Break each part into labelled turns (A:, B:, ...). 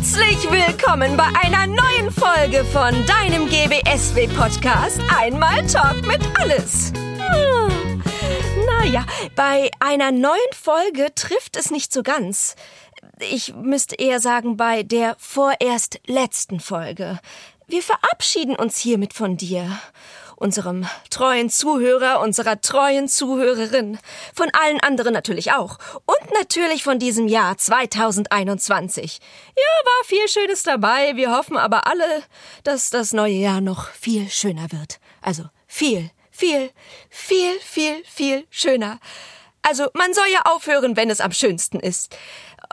A: Herzlich willkommen bei einer neuen Folge von deinem GBSW-Podcast Einmal Talk mit Alles. Hm. Naja, bei einer neuen Folge trifft es nicht so ganz. Ich müsste eher sagen, bei der vorerst letzten Folge. Wir verabschieden uns hiermit von dir unserem treuen Zuhörer, unserer treuen Zuhörerin, von allen anderen natürlich auch und natürlich von diesem Jahr 2021. Ja, war viel Schönes dabei, wir hoffen aber alle, dass das neue Jahr noch viel schöner wird. Also viel, viel, viel, viel, viel schöner. Also man soll ja aufhören, wenn es am schönsten ist.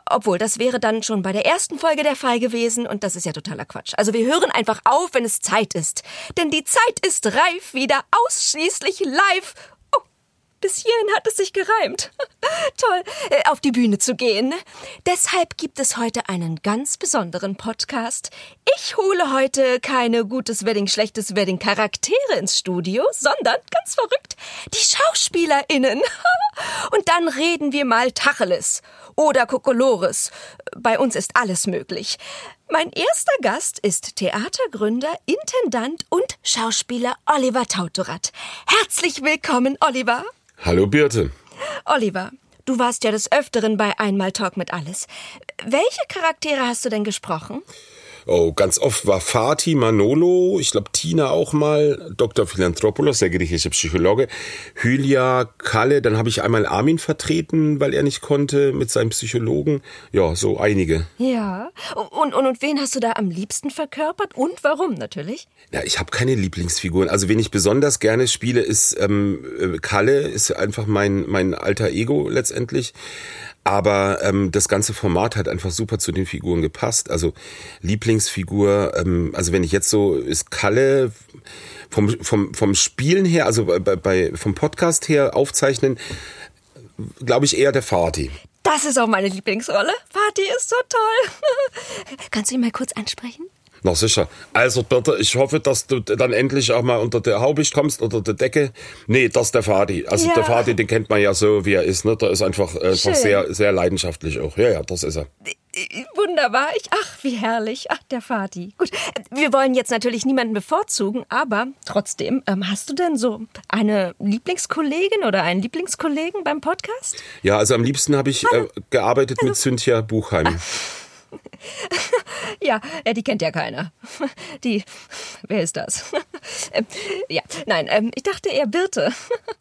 A: Obwohl, das wäre dann schon bei der ersten Folge der Fall gewesen und das ist ja totaler Quatsch. Also wir hören einfach auf, wenn es Zeit ist. Denn die Zeit ist reif, wieder ausschließlich live. Bis hierhin hat es sich gereimt. Toll, äh, auf die Bühne zu gehen. Deshalb gibt es heute einen ganz besonderen Podcast. Ich hole heute keine gutes Wedding, schlechtes Wedding Charaktere ins Studio, sondern ganz verrückt die SchauspielerInnen. Und dann reden wir mal Tacheles oder Kokolores. Bei uns ist alles möglich. Mein erster Gast ist Theatergründer, Intendant und Schauspieler Oliver Tautorat. Herzlich willkommen, Oliver.
B: Hallo Birte.
A: Oliver, du warst ja des Öfteren bei Einmal Talk mit Alles. Welche Charaktere hast du denn gesprochen?
B: Oh, ganz oft war Fatih, Manolo, ich glaube Tina auch mal, Dr. Philanthropoulos, der griechische Psychologe, Hylia, Kalle, dann habe ich einmal Armin vertreten, weil er nicht konnte, mit seinem Psychologen. Ja, so einige.
A: Ja. Und, und, und wen hast du da am liebsten verkörpert und warum natürlich?
B: Ja, ich habe keine Lieblingsfiguren. Also wen ich besonders gerne spiele, ist ähm, äh, Kalle, ist einfach mein, mein alter Ego letztendlich. Aber ähm, das ganze Format hat einfach super zu den Figuren gepasst. Also Lieblingsfigur, ähm, also wenn ich jetzt so, ist Kalle vom, vom, vom Spielen her, also bei, bei, vom Podcast her aufzeichnen, glaube ich eher der Fati.
A: Das ist auch meine Lieblingsrolle. Fati ist so toll. Kannst du ihn mal kurz ansprechen?
B: Na sicher. Also bitte, ich hoffe, dass du dann endlich auch mal unter der Haube kommst, unter der Decke. Nee, das ist der Fadi. Also ja. der Fadi, den kennt man ja so, wie er ist. Ne? Der ist einfach, äh, einfach sehr, sehr leidenschaftlich auch. Ja, ja, das ist er.
A: Wunderbar. Ich, ach, wie herrlich. Ach, der Fadi. Gut, wir wollen jetzt natürlich niemanden bevorzugen, aber trotzdem, ähm, hast du denn so eine Lieblingskollegin oder einen Lieblingskollegen beim Podcast?
B: Ja, also am liebsten habe ich äh, gearbeitet Hallo. mit Cynthia Buchheim.
A: Ja, die kennt ja keiner. Die, wer ist das? Ähm, ja, nein, ähm, ich dachte eher Birte.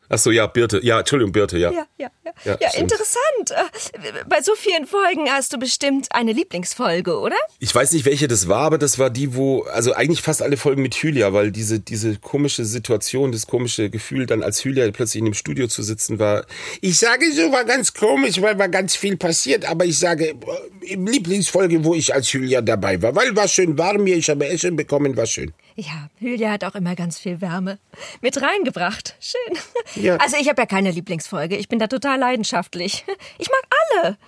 B: Ach so, ja, Birte. Ja, Entschuldigung, Birte, ja.
A: Ja, ja, ja. ja, ja interessant. Äh, bei so vielen Folgen hast du bestimmt eine Lieblingsfolge, oder?
B: Ich weiß nicht, welche das war, aber das war die, wo, also eigentlich fast alle Folgen mit Hylia, weil diese, diese komische Situation, das komische Gefühl, dann als Hylia plötzlich in dem Studio zu sitzen, war, ich sage so, war ganz komisch, weil war ganz viel passiert, aber ich sage, äh, im Lieblingsfolge, wo ich als Hylia dabei war, weil war schön warm hier, ich habe Essen bekommen, war schön.
A: Ja, Hylia hat auch immer ganz viel Wärme mit reingebracht. Schön. Ja. Also ich habe ja keine Lieblingsfolge. Ich bin da total leidenschaftlich. Ich mag alle.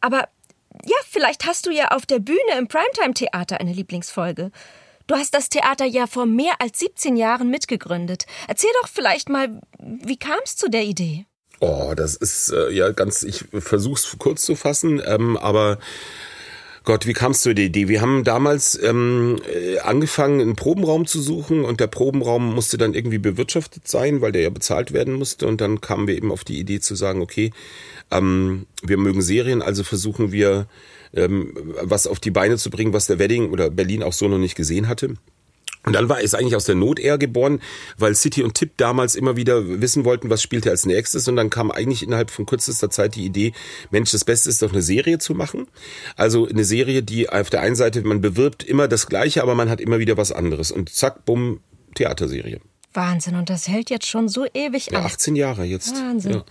A: Aber ja, vielleicht hast du ja auf der Bühne im Primetime-Theater eine Lieblingsfolge. Du hast das Theater ja vor mehr als 17 Jahren mitgegründet. Erzähl doch vielleicht mal, wie kam es zu der Idee?
B: Oh, das ist äh, ja ganz, ich versuch's kurz zu fassen, ähm, aber Gott, wie kamst du zu der Idee? Wir haben damals ähm, äh, angefangen, einen Probenraum zu suchen und der Probenraum musste dann irgendwie bewirtschaftet sein, weil der ja bezahlt werden musste. Und dann kamen wir eben auf die Idee zu sagen, okay, ähm, wir mögen Serien, also versuchen wir ähm, was auf die Beine zu bringen, was der Wedding oder Berlin auch so noch nicht gesehen hatte. Und dann war es eigentlich aus der Not eher geboren, weil City und Tipp damals immer wieder wissen wollten, was spielt er als nächstes. Und dann kam eigentlich innerhalb von kürzester Zeit die Idee, Mensch, das Beste ist doch eine Serie zu machen. Also eine Serie, die auf der einen Seite, man bewirbt immer das Gleiche, aber man hat immer wieder was anderes. Und zack, bumm, Theaterserie.
A: Wahnsinn, und das hält jetzt schon so ewig
B: ja, an. 18 Jahre jetzt.
A: Wahnsinn. Ja.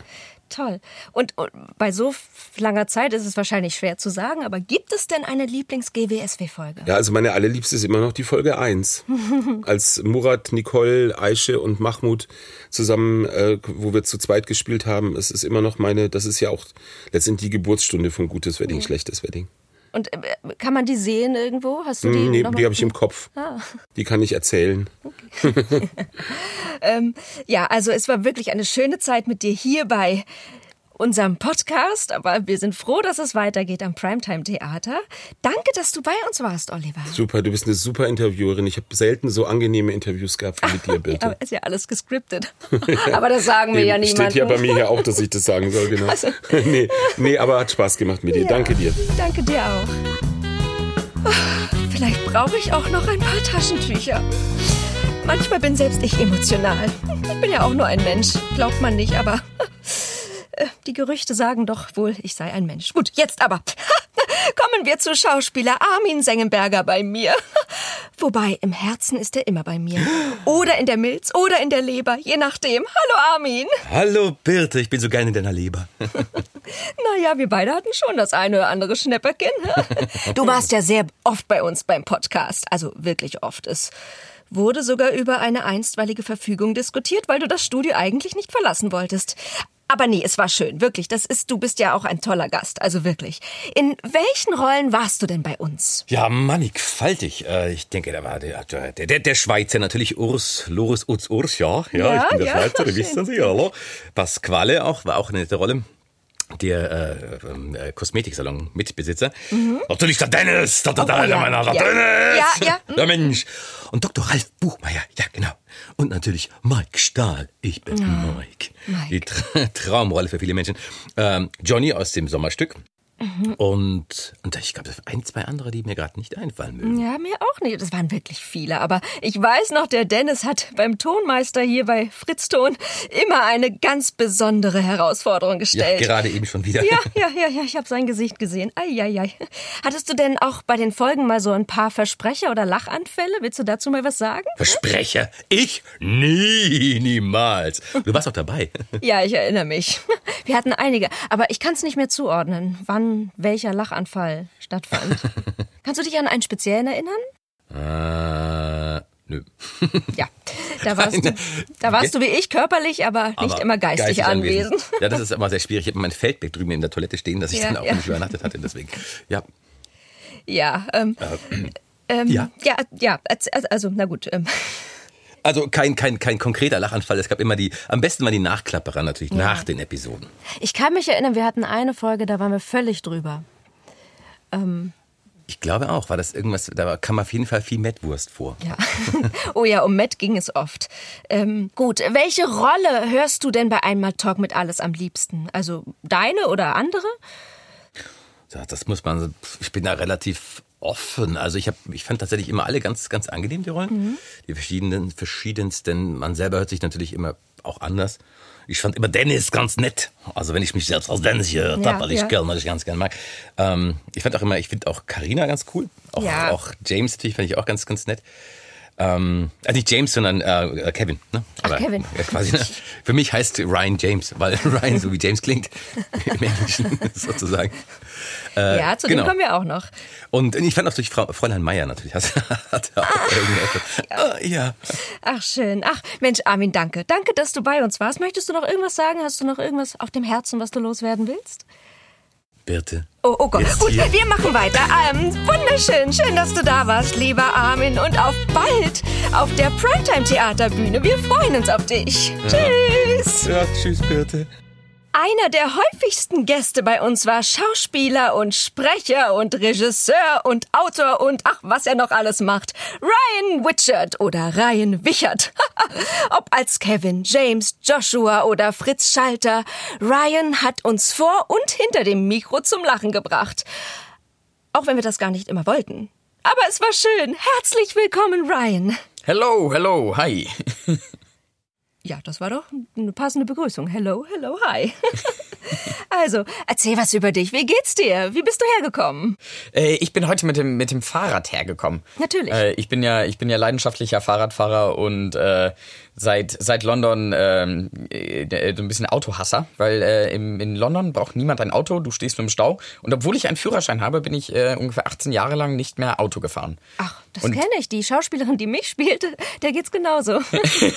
A: Toll. Und, und, bei so langer Zeit ist es wahrscheinlich schwer zu sagen, aber gibt es denn eine Lieblings-GWSW-Folge?
B: Ja, also meine allerliebste ist immer noch die Folge 1. Als Murat, Nicole, Aische und Mahmoud zusammen, äh, wo wir zu zweit gespielt haben, es ist immer noch meine, das ist ja auch letztendlich die Geburtsstunde von Gutes Wedding, ja. Schlechtes Wedding.
A: Und äh, kann man die sehen irgendwo? Hast du die?
B: Nee, die habe ich im Kopf. Ah. Die kann ich erzählen.
A: Okay. ähm, ja, also es war wirklich eine schöne Zeit mit dir hier bei unserem Podcast, aber wir sind froh, dass es weitergeht am Primetime Theater. Danke, dass du bei uns warst, Oliver.
B: Super, du bist eine super Interviewerin. Ich habe selten so angenehme Interviews gehabt wie mit dir, bitte.
A: Ja, ist ja alles gescriptet. aber das sagen wir ja niemandem.
B: Steht ja bei mir hier auch, dass ich das sagen soll, genau. Also. nee, nee, aber hat Spaß gemacht mit dir. Ja, danke dir.
A: Danke dir auch. Vielleicht brauche ich auch noch ein paar Taschentücher. Manchmal bin selbst ich emotional. Ich bin ja auch nur ein Mensch. Glaubt man nicht, aber die Gerüchte sagen doch wohl, ich sei ein Mensch. Gut, jetzt aber. Kommen wir zu Schauspieler Armin Sengenberger bei mir. Wobei, im Herzen ist er immer bei mir. Oder in der Milz oder in der Leber, je nachdem. Hallo Armin.
C: Hallo Birte, ich bin so gerne in deiner Leber.
A: naja, wir beide hatten schon das eine oder andere Schnäpperchen. Du warst ja sehr oft bei uns beim Podcast. Also wirklich oft. Es wurde sogar über eine einstweilige Verfügung diskutiert, weil du das Studio eigentlich nicht verlassen wolltest. Aber nee, es war schön, wirklich. Das ist, du bist ja auch ein toller Gast, also wirklich. In welchen Rollen warst du denn bei uns?
C: Ja, mannigfaltig. Äh, ich denke, da war der, der, der, der Schweizer natürlich Urs, Loris Utz Urs, ja. Ja, ja ich bin der ja, Schweizer, ihr wisst ja, hallo. Pasquale auch, war auch eine nette Rolle der äh, ähm, äh, Kosmetiksalon-Mitbesitzer. Mhm. Natürlich der Dennis, der, der, der, oh, ja. Meiner, der ja. Dennis, ja, ja. Mhm. der Mensch. Und Dr. Ralf Buchmeier, ja genau. Und natürlich Mike Stahl, ich bin oh, Mike. Mike. Die Tra Traumrolle für viele Menschen. Ähm, Johnny aus dem Sommerstück. Mhm. Und, und ich glaube, ein, zwei andere, die mir gerade nicht einfallen mögen.
A: Ja, mir auch nicht. Das waren wirklich viele. Aber ich weiß noch, der Dennis hat beim Tonmeister hier bei Fritz Ton immer eine ganz besondere Herausforderung gestellt.
C: Ja, gerade eben schon wieder.
A: Ja, ja, ja, ja. Ich habe sein Gesicht gesehen. Eieiei. Hattest du denn auch bei den Folgen mal so ein paar Versprecher oder Lachanfälle? Willst du dazu mal was sagen?
C: Versprecher? Ich? Nie, niemals. Du warst auch dabei.
A: Ja, ich erinnere mich. Wir hatten einige. Aber ich kann es nicht mehr zuordnen. Wann welcher Lachanfall stattfand. Kannst du dich an einen speziellen erinnern?
C: Äh, nö.
A: ja, da warst, du, da warst du wie ich körperlich, aber nicht aber immer geistig, geistig anwesend.
C: anwesend. Ja, das ist immer sehr schwierig. Ich habe mein Feldbeck drüben in der Toilette stehen, dass ich ja, dann auch ja. nicht übernachtet hatte, deswegen. Ja.
A: Ja, ähm, äh, ähm, ja, ja, ja, also, na gut. Ähm.
C: Also kein, kein, kein konkreter Lachanfall. Es gab immer die, am besten mal die Nachklapperer natürlich, ja. nach den Episoden.
A: Ich kann mich erinnern, wir hatten eine Folge, da waren wir völlig drüber.
C: Ähm. Ich glaube auch, war das irgendwas, da kam auf jeden Fall viel Mettwurst vor.
A: Ja. Oh ja, um Mett ging es oft. Ähm, gut, welche Rolle hörst du denn bei Einmal Talk mit Alles am liebsten? Also deine oder andere?
C: Ja, das muss man, ich bin da relativ offen. Also ich habe, ich fand tatsächlich immer alle ganz, ganz angenehm die Rollen, mhm. die verschiedenen, verschiedensten. Man selber hört sich natürlich immer auch anders. Ich fand immer Dennis ganz nett. Also wenn ich mich selbst als Dennis hier ja, weil ich ja. gern, weil ich ganz gern mag. Ähm, ich fand auch immer, ich finde auch Carina ganz cool. Auch, ja. auch James natürlich fand ich auch ganz, ganz nett. Ähm, also nicht James, sondern äh, Kevin. Ne?
A: Aber, Ach, Kevin.
C: Äh, quasi, ne? Für mich heißt Ryan James, weil Ryan so wie James klingt im Englischen sozusagen.
A: Äh, ja, zu genau. dem kommen wir auch noch.
C: Und ich fand auch durch Frau, Fräulein Meier natürlich. Hat, hat auch ah,
A: ja. Oh, ja. Ach, schön. Ach, Mensch, Armin, danke. Danke, dass du bei uns warst. Möchtest du noch irgendwas sagen? Hast du noch irgendwas auf dem Herzen, was du loswerden willst?
C: Birte.
A: Oh, oh Gott. Gut, wir machen weiter. Ähm, wunderschön. Schön, dass du da warst, lieber Armin. Und auf bald auf der Primetime Theaterbühne. Wir freuen uns auf dich. Ja. Tschüss.
C: Ja, tschüss, Birte.
A: Einer der häufigsten Gäste bei uns war Schauspieler und Sprecher und Regisseur und Autor und ach, was er noch alles macht. Ryan Wichert oder Ryan Wichert. Ob als Kevin, James, Joshua oder Fritz Schalter, Ryan hat uns vor und hinter dem Mikro zum Lachen gebracht. Auch wenn wir das gar nicht immer wollten. Aber es war schön. Herzlich willkommen, Ryan.
D: Hello, hello, hi.
A: Ja, das war doch eine passende Begrüßung. Hello, hello, hi. also, erzähl was über dich. Wie geht's dir? Wie bist du hergekommen?
D: Äh, ich bin heute mit dem, mit dem Fahrrad hergekommen.
A: Natürlich.
D: Äh, ich, bin ja, ich bin ja leidenschaftlicher Fahrradfahrer und äh, seit, seit London ähm, äh, so ein bisschen Autohasser, weil äh, im, in London braucht niemand ein Auto, du stehst nur im Stau. Und obwohl ich einen Führerschein habe, bin ich äh, ungefähr 18 Jahre lang nicht mehr Auto gefahren.
A: Ach, das kenne ich. Die Schauspielerin, die mich spielte, der geht's genauso.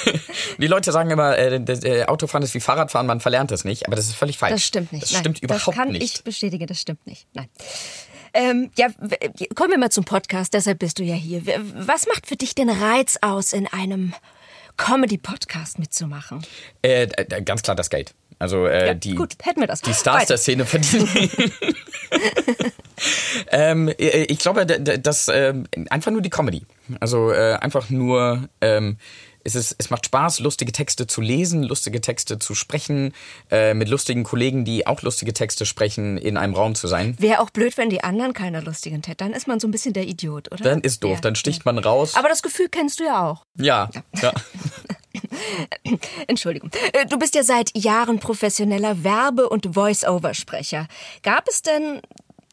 D: die Leute sagen immer, äh, äh, Autofahren ist wie Fahrradfahren, man verlernt es nicht, aber das ist völlig falsch.
A: Das stimmt nicht.
D: Das
A: Nein,
D: stimmt überhaupt nicht.
A: Das kann
D: nicht.
A: ich bestätigen, das stimmt nicht. Nein. Ähm, ja, kommen wir mal zum Podcast, deshalb bist du ja hier. Was macht für dich den Reiz aus in einem Comedy-Podcast mitzumachen?
D: Äh, ganz klar das Geld. Also äh,
A: Ja,
D: die,
A: gut, hätten wir das.
D: die Stars
A: Weiter.
D: der Szene verdienen. ähm, äh, ich glaube, d- d- das ähm, einfach nur die Comedy. Also äh, einfach nur ähm, es, ist, es macht Spaß, lustige Texte zu lesen, lustige Texte zu sprechen, äh, mit lustigen Kollegen, die auch lustige Texte sprechen, in einem Raum zu sein.
A: Wäre auch blöd, wenn die anderen keine lustigen hätten. Dann ist man so ein bisschen der Idiot, oder?
D: Dann ist doof,
A: Ja.
D: dann sticht man raus.
A: Aber das Gefühl kennst du ja auch.
D: ja, ja.
A: Entschuldigung. Äh, Du bist ja seit Jahren professioneller Werbe- und Voice-Over-Sprecher. Gab es denn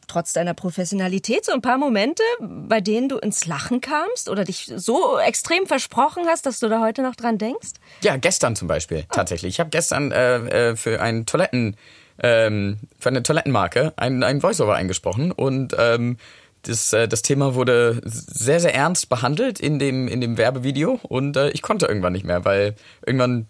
A: trotz deiner Professionalität so ein paar Momente, bei denen du ins Lachen kamst oder dich so extrem versprochen hast, dass du da heute noch dran denkst?
D: Ja, gestern zum Beispiel, tatsächlich. Ich habe gestern äh, äh, für einen Toiletten, ähm, für eine Toilettenmarke ein, ein Voiceover eingesprochen und ähm, das, äh, das Thema wurde sehr, sehr ernst behandelt in dem, in dem Werbevideo und äh, ich konnte irgendwann nicht mehr, weil irgendwann,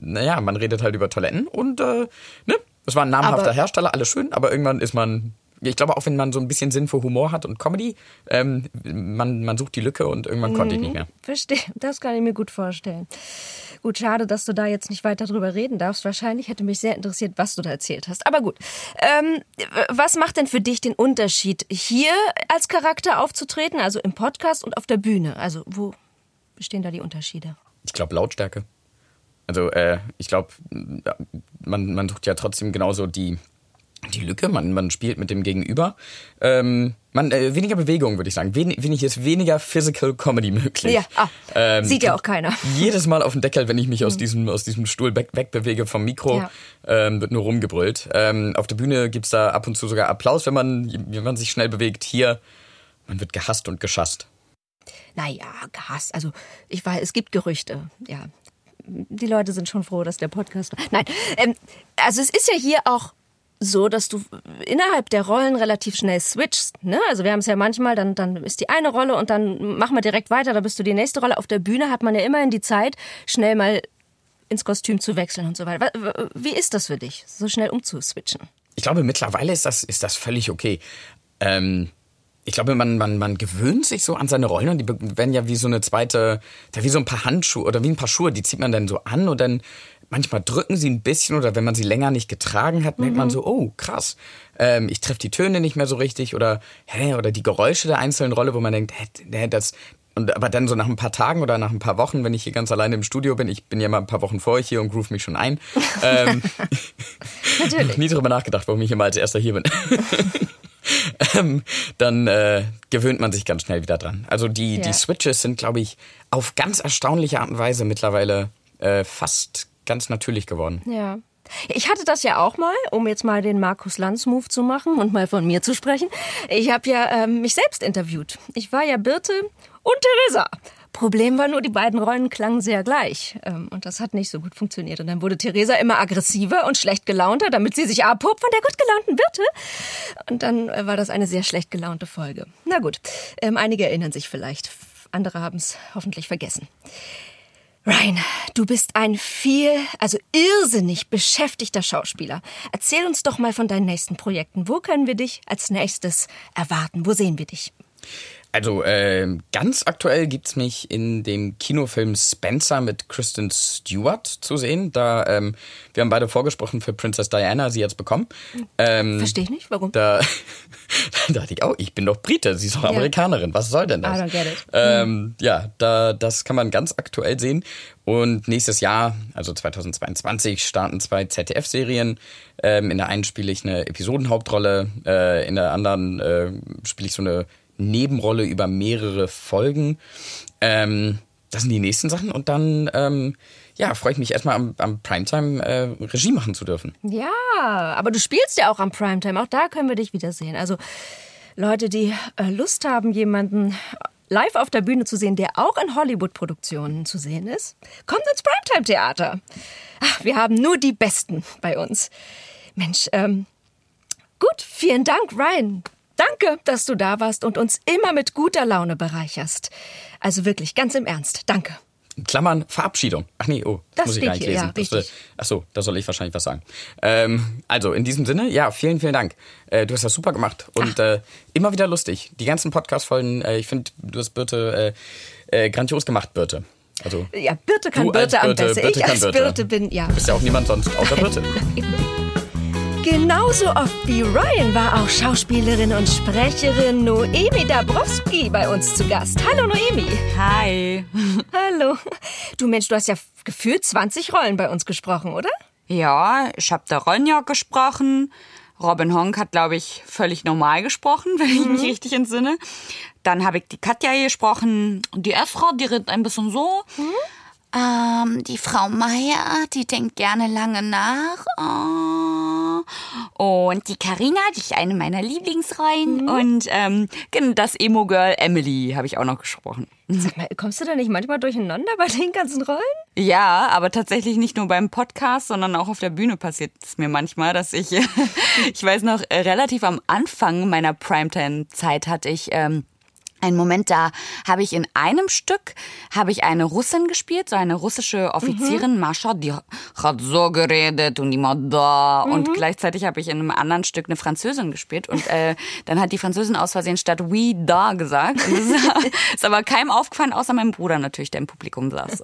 D: naja, man redet halt über Toiletten und äh, ne, es war ein namhafter
A: Aber-
D: Hersteller, alles schön, aber irgendwann ist man, ich glaube auch wenn man so ein bisschen Sinn für Humor hat und Comedy, ähm, man, man sucht die Lücke und irgendwann konnte ich nicht mehr.
A: Verstehe, das kann ich mir gut vorstellen. Gut, schade, dass du da jetzt nicht weiter drüber reden darfst. Wahrscheinlich hätte mich sehr interessiert, was du da erzählt hast. Aber gut, ähm, was macht denn für dich den Unterschied, hier als Charakter aufzutreten, also im Podcast und auf der Bühne? Also wo bestehen da die Unterschiede?
D: Ich glaube Lautstärke. Also äh, ich glaube, man, man sucht ja trotzdem genauso die, die Lücke, man, man spielt mit dem Gegenüber. Ähm, man, äh, weniger Bewegung, würde ich sagen. Wen, wenig ist weniger Physical Comedy möglich.
A: Ja, ah,
D: Ähm,
A: sieht ja auch keiner.
D: Jedes Mal auf den Deckel, wenn ich mich aus diesem, aus diesem Stuhl weg, wegbewege vom Mikro,
A: Ja.
D: ähm, wird nur rumgebrüllt. Ähm, auf der Bühne gibt's da ab und zu sogar Applaus, wenn man, wenn man sich schnell bewegt. Hier, man wird gehasst und geschasst.
A: Naja, gehasst. Also ich weiß, es gibt Gerüchte. Ja, die Leute sind schon froh, dass der Podcast. Nein, ähm, also es ist ja hier auch so, dass du innerhalb der Rollen relativ schnell switchst. Ne? Also wir haben es ja manchmal, dann, dann ist die eine Rolle und dann machen wir direkt weiter, da bist du die nächste Rolle. Auf der Bühne hat man ja immerhin die Zeit, schnell mal ins Kostüm zu wechseln und so weiter. Wie ist das für dich, so schnell umzuswitchen?
D: Ich glaube, mittlerweile ist das, ist das völlig okay. Ähm, ich glaube, man, man, man gewöhnt sich so an seine Rollen und die werden ja wie so eine zweite, wie so ein paar Handschuhe oder wie ein paar Schuhe, die zieht man dann so an und dann manchmal drücken sie ein bisschen oder wenn man sie länger nicht getragen hat, merkt man so, oh, krass, ähm, ich treffe die Töne nicht mehr so richtig oder, hä, oder die Geräusche der einzelnen Rolle, wo man denkt, hä, hä, das, und aber dann so nach ein paar Tagen oder nach ein paar Wochen, wenn ich hier ganz alleine im Studio bin, ich bin ja mal ein paar Wochen vor euch hier und groove mich schon ein. ähm,
A: Natürlich.
D: nie drüber nachgedacht, warum ich immer als erster hier bin. ähm, dann äh, gewöhnt man sich ganz schnell wieder dran. Also die,
A: Ja.
D: die Switches sind, glaube ich, auf ganz erstaunliche Art und Weise mittlerweile äh, fast ganz natürlich geworden.
A: Ja. Ich hatte das ja auch mal, um jetzt mal den Markus Lanz Move zu machen und mal von mir zu sprechen. Ich habe ja ähm, mich selbst interviewt. Ich war ja Birte und Theresa. Problem war nur, die beiden Rollen klangen sehr gleich. Ähm, und das hat nicht so gut funktioniert. Und dann wurde Theresa immer aggressiver und schlecht gelaunter, damit sie sich abhob von der gut gelaunten Birte. Und dann äh, war das eine sehr schlecht gelaunte Folge. Na gut, ähm, einige erinnern sich vielleicht. Andere haben es hoffentlich vergessen. Ryan, du bist ein viel, also irrsinnig beschäftigter Schauspieler. Erzähl uns doch mal von deinen nächsten Projekten. Wo können wir dich als nächstes erwarten? Wo sehen wir dich?
D: Also äh, ganz aktuell gibt's mich in dem Kinofilm Spencer mit Kristen Stewart zu sehen. Da ähm, wir haben beide vorgesprochen für Princess Diana, sie jetzt bekommen. Ähm,
A: Verstehe ich nicht, warum?
D: Da, da dachte ich, oh, ich bin doch Brite, sie ist doch Amerikanerin, was soll denn das?
A: I don't get it.
D: Ähm, ja, da, das kann man ganz aktuell sehen. Und nächstes Jahr, also 2022, starten zwei ZDF-Serien. Ähm, in der einen spiele ich eine Episodenhauptrolle, äh, in der anderen äh, spiele ich so eine Nebenrolle über mehrere Folgen. Ähm, das sind die nächsten Sachen. Und dann ähm, ja, freue ich mich erstmal am, am Primetime äh, Regie machen zu dürfen.
A: Ja, aber du spielst ja auch am Primetime. Auch da können wir dich wiedersehen. Also Leute, die äh, Lust haben, jemanden live auf der Bühne zu sehen, der auch in Hollywood-Produktionen zu sehen ist, kommt ins Primetime-Theater. Wir haben nur die Besten bei uns. Mensch, ähm, gut, vielen Dank, Ryan. Danke, dass du da warst und uns immer mit guter Laune bereicherst. Also wirklich, ganz im Ernst. Danke.
D: In Klammern Verabschiedung. Ach nee, oh, das,
A: Das
D: muss ich gar nicht
A: hier,
D: lesen.
A: ja,
D: das, äh, ach so, da soll ich wahrscheinlich was sagen. Ähm, also in diesem Sinne, ja, vielen, vielen Dank. Äh, du hast das super gemacht und äh, immer wieder lustig. Die ganzen Podcast-Folgen, äh, ich finde, du hast Birte äh, äh, grandios gemacht, Birte. Also,
A: Ja, Birte kann
D: als
A: Birte am
D: Birte,
A: besten.
D: Birte
A: ich als
D: Birte.
A: Birte bin, ja.
D: du bist ja auch niemand sonst außer Birte.
A: Genauso oft wie Ryan war auch Schauspielerin und Sprecherin Noemi Dabrowski bei uns zu Gast. Hallo Noemi.
E: Hi.
A: Hallo. Du Mensch, du hast ja gefühlt 20 Rollen bei uns gesprochen, oder?
E: Ja, ich habe der Ronja gesprochen. Robin Honk hat, glaube ich, völlig normal gesprochen, wenn ich mich richtig entsinne. Dann habe ich die Katja gesprochen. Die Efra, die redet ein bisschen so. Ähm, die Frau Meier, die denkt gerne lange nach. Oh. Und die Karina, die ist eine meiner Lieblingsrollen. Und ähm, genau, das Emo-Girl Emily habe ich auch noch gesprochen.
A: Sag mal, kommst du da nicht manchmal durcheinander bei den ganzen Rollen?
E: Ja, aber tatsächlich nicht nur beim Podcast, sondern auch auf der Bühne passiert es mir manchmal, dass ich, ich weiß noch, äh, relativ am Anfang meiner Primetime-Zeit hatte ich ähm, einen Moment, da habe ich in einem Stück habe ich eine Russin gespielt, so eine russische Offizierin, Mascha, die hat so geredet und immer da. Und gleichzeitig habe ich in einem anderen Stück eine Französin gespielt und äh, dann hat die Französin aus Versehen statt oui da gesagt. Und das ist, ist aber keinem aufgefallen, außer meinem Bruder natürlich, der im Publikum saß.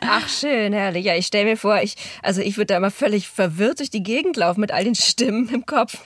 A: Ach, schön, herrlich. Ja, ich stell mir vor, ich, also ich würde da immer völlig verwirrt durch die Gegend laufen mit all den Stimmen im Kopf.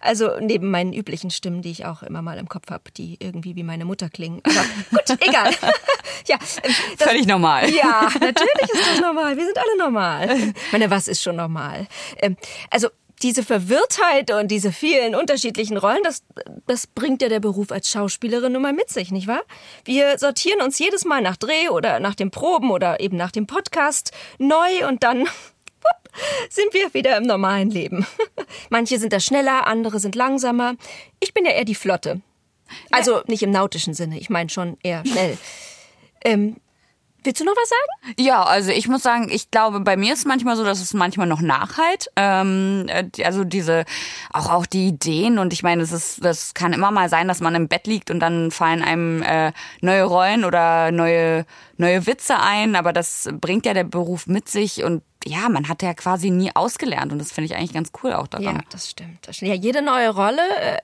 A: Also neben meinen üblichen Stimmen, die ich auch immer mal im Kopf habe, die irgendwie wie meine Mutter klingen. Aber gut, egal. ja, ähm, das,
E: Völlig normal.
A: Ja, natürlich ist das normal. Wir sind alle normal. Ich meine, was ist schon normal? Ähm, also diese Verwirrtheit und diese vielen unterschiedlichen Rollen, das, das bringt ja der Beruf als Schauspielerin nun mal mit sich, nicht wahr? Wir sortieren uns jedes Mal nach Dreh oder nach den Proben oder eben nach dem Podcast neu und dann sind wir wieder im normalen Leben. Manche sind da schneller, andere sind langsamer. Ich bin ja eher die Flotte. Also nicht im nautischen Sinne, ich meine schon eher schnell. Ähm, willst du noch was sagen?
E: Ja, also ich muss sagen, ich glaube, bei mir ist es manchmal so, dass es manchmal noch nachhalt. Ähm, äh, also diese, auch auch die Ideen und ich meine, es ist, das kann immer mal sein, dass man im Bett liegt und dann fallen einem äh, neue Rollen oder neue neue Witze ein, aber das bringt ja der Beruf mit sich und ja, man hat ja quasi nie ausgelernt und das finde ich eigentlich ganz cool auch daran.
A: Ja, das stimmt. Das stimmt. Ja, jede neue Rolle äh,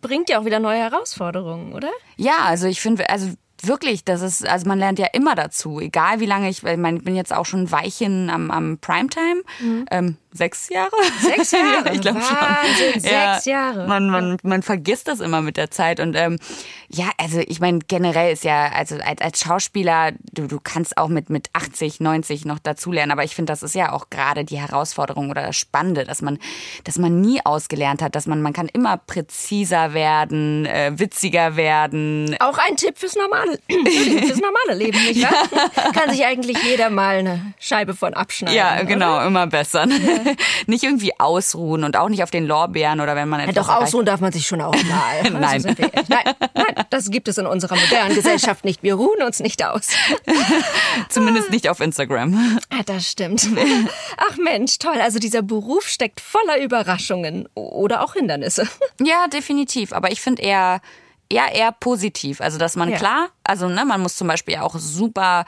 A: bringt ja auch wieder neue Herausforderungen, oder?
E: Ja, also ich finde, also wirklich, das ist, also man lernt ja immer dazu, egal wie lange ich, ich meine, ich bin jetzt auch schon ein Weilchen am, am Primetime, ähm, sechs Jahre?
A: Sechs Jahre?
E: ja, ich glaube schon.
A: Wahnsinn, sechs Jahre.
E: Man, man, man vergisst das immer mit der Zeit und ähm, ja, also ich meine, generell ist ja, also als, als Schauspieler, du, du kannst auch mit, mit 80, 90 noch dazulernen, aber ich finde, das ist ja auch gerade die Herausforderung oder das Spannende, dass man, dass man nie ausgelernt hat, dass man, man kann immer präziser werden, äh, witziger werden,
A: Auch ein Tipp fürs normale, fürs normale Leben, nicht wahr? Kann sich eigentlich jeder mal eine Scheibe von abschneiden.
E: Ja,
A: oder?
E: genau, immer besser. nicht irgendwie ausruhen und auch nicht auf den Lorbeeren oder wenn man
A: Ja,
E: etwas
A: doch,
E: erreicht-
A: ausruhen darf man sich schon auch mal. Also
E: Nein.
A: nein. Nein, das gibt es in unserer modernen Gesellschaft nicht. Wir ruhen uns nicht aus.
E: Zumindest nicht auf Instagram.
A: Ja, das stimmt. Ach Mensch, toll. Also dieser Beruf steckt voller Überraschungen oder auch Hindernisse.
E: Ja, definitiv. Aber ich finde eher, eher, eher positiv. Also, dass man
A: Ja.
E: klar, also, ne, man muss zum Beispiel ja auch super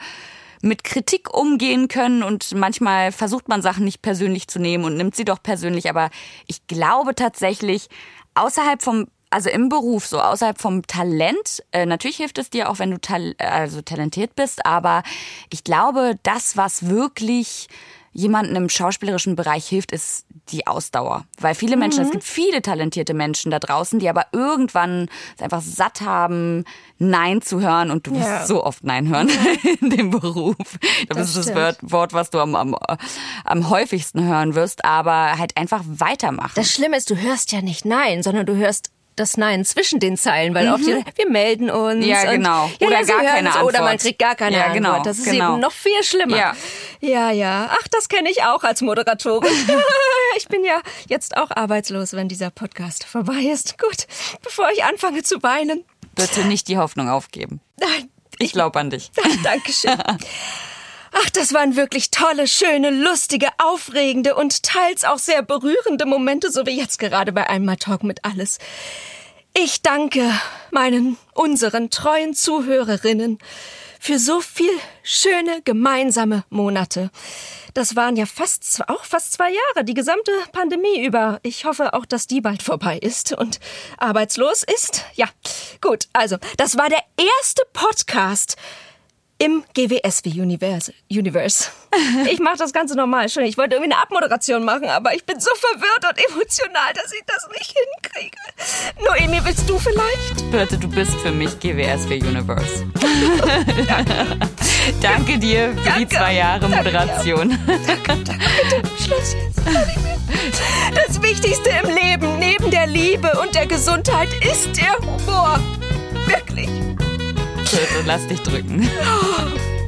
E: mit Kritik umgehen können und manchmal versucht man Sachen nicht persönlich zu nehmen und nimmt sie doch persönlich. Aber ich glaube tatsächlich, außerhalb vom also im Beruf, so außerhalb vom Talent, äh, natürlich hilft es dir auch, wenn du tal also talentiert bist, aber ich glaube, das, was wirklich jemanden im schauspielerischen Bereich hilft, ist die Ausdauer. Weil viele Menschen, es gibt viele talentierte Menschen da draußen, die aber irgendwann es einfach satt haben, Nein zu hören und du wirst
A: Ja.
E: so oft Nein hören in dem Beruf. Das,
A: Das
E: ist das. Wort, was du am, am, am häufigsten hören wirst, aber halt einfach weitermachen.
A: Das Schlimme ist, du hörst ja nicht Nein, sondern du hörst das Nein zwischen den Zeilen, weil oft die, wir melden uns.
E: Mhm. Ja,
A: und-
E: genau.
A: Ja,
E: Oder
A: ja,
E: gar keine
A: es, Oder man
E: Antwort.
A: kriegt gar keine
E: Ja,
A: Antwort.
E: genau,
A: Das ist
E: genau.
A: eben noch viel schlimmer.
E: Ja.
A: Ja, ja. Ach, das kenne ich auch als Moderatorin. ich bin ja jetzt auch arbeitslos, wenn dieser Podcast vorbei ist. Gut, bevor ich anfange zu weinen.
E: Bitte nicht die Hoffnung aufgeben.
A: Nein,
E: Ich glaube an dich.
A: Dankeschön. Ach, das waren wirklich tolle, schöne, lustige, aufregende und teils auch sehr berührende Momente, so wie jetzt gerade bei Einmal Talk mit alles. Ich danke meinen, unseren treuen Zuhörerinnen für so viel schöne gemeinsame Monate. Das waren ja fast, auch fast zwei Jahre, die gesamte Pandemie über. Ich hoffe auch, dass die bald vorbei ist und arbeitslos ist. Ja, gut, also, das war der erste Podcast, im GWSW-Universe. Universe. Ich mache das Ganze normal. Schon. Ich wollte irgendwie eine Abmoderation machen, aber ich bin so verwirrt und emotional, dass ich das nicht hinkriege. Noemi, willst du vielleicht?
E: Birte, du bist für mich GWSW Universe. danke. danke dir für danke. die zwei Jahre Moderation.
A: Danke, danke. Bitte, Schluss jetzt. Das Wichtigste im Leben, neben der Liebe und der Gesundheit, ist der Humor. Wirklich.
E: Bitte, lass dich drücken.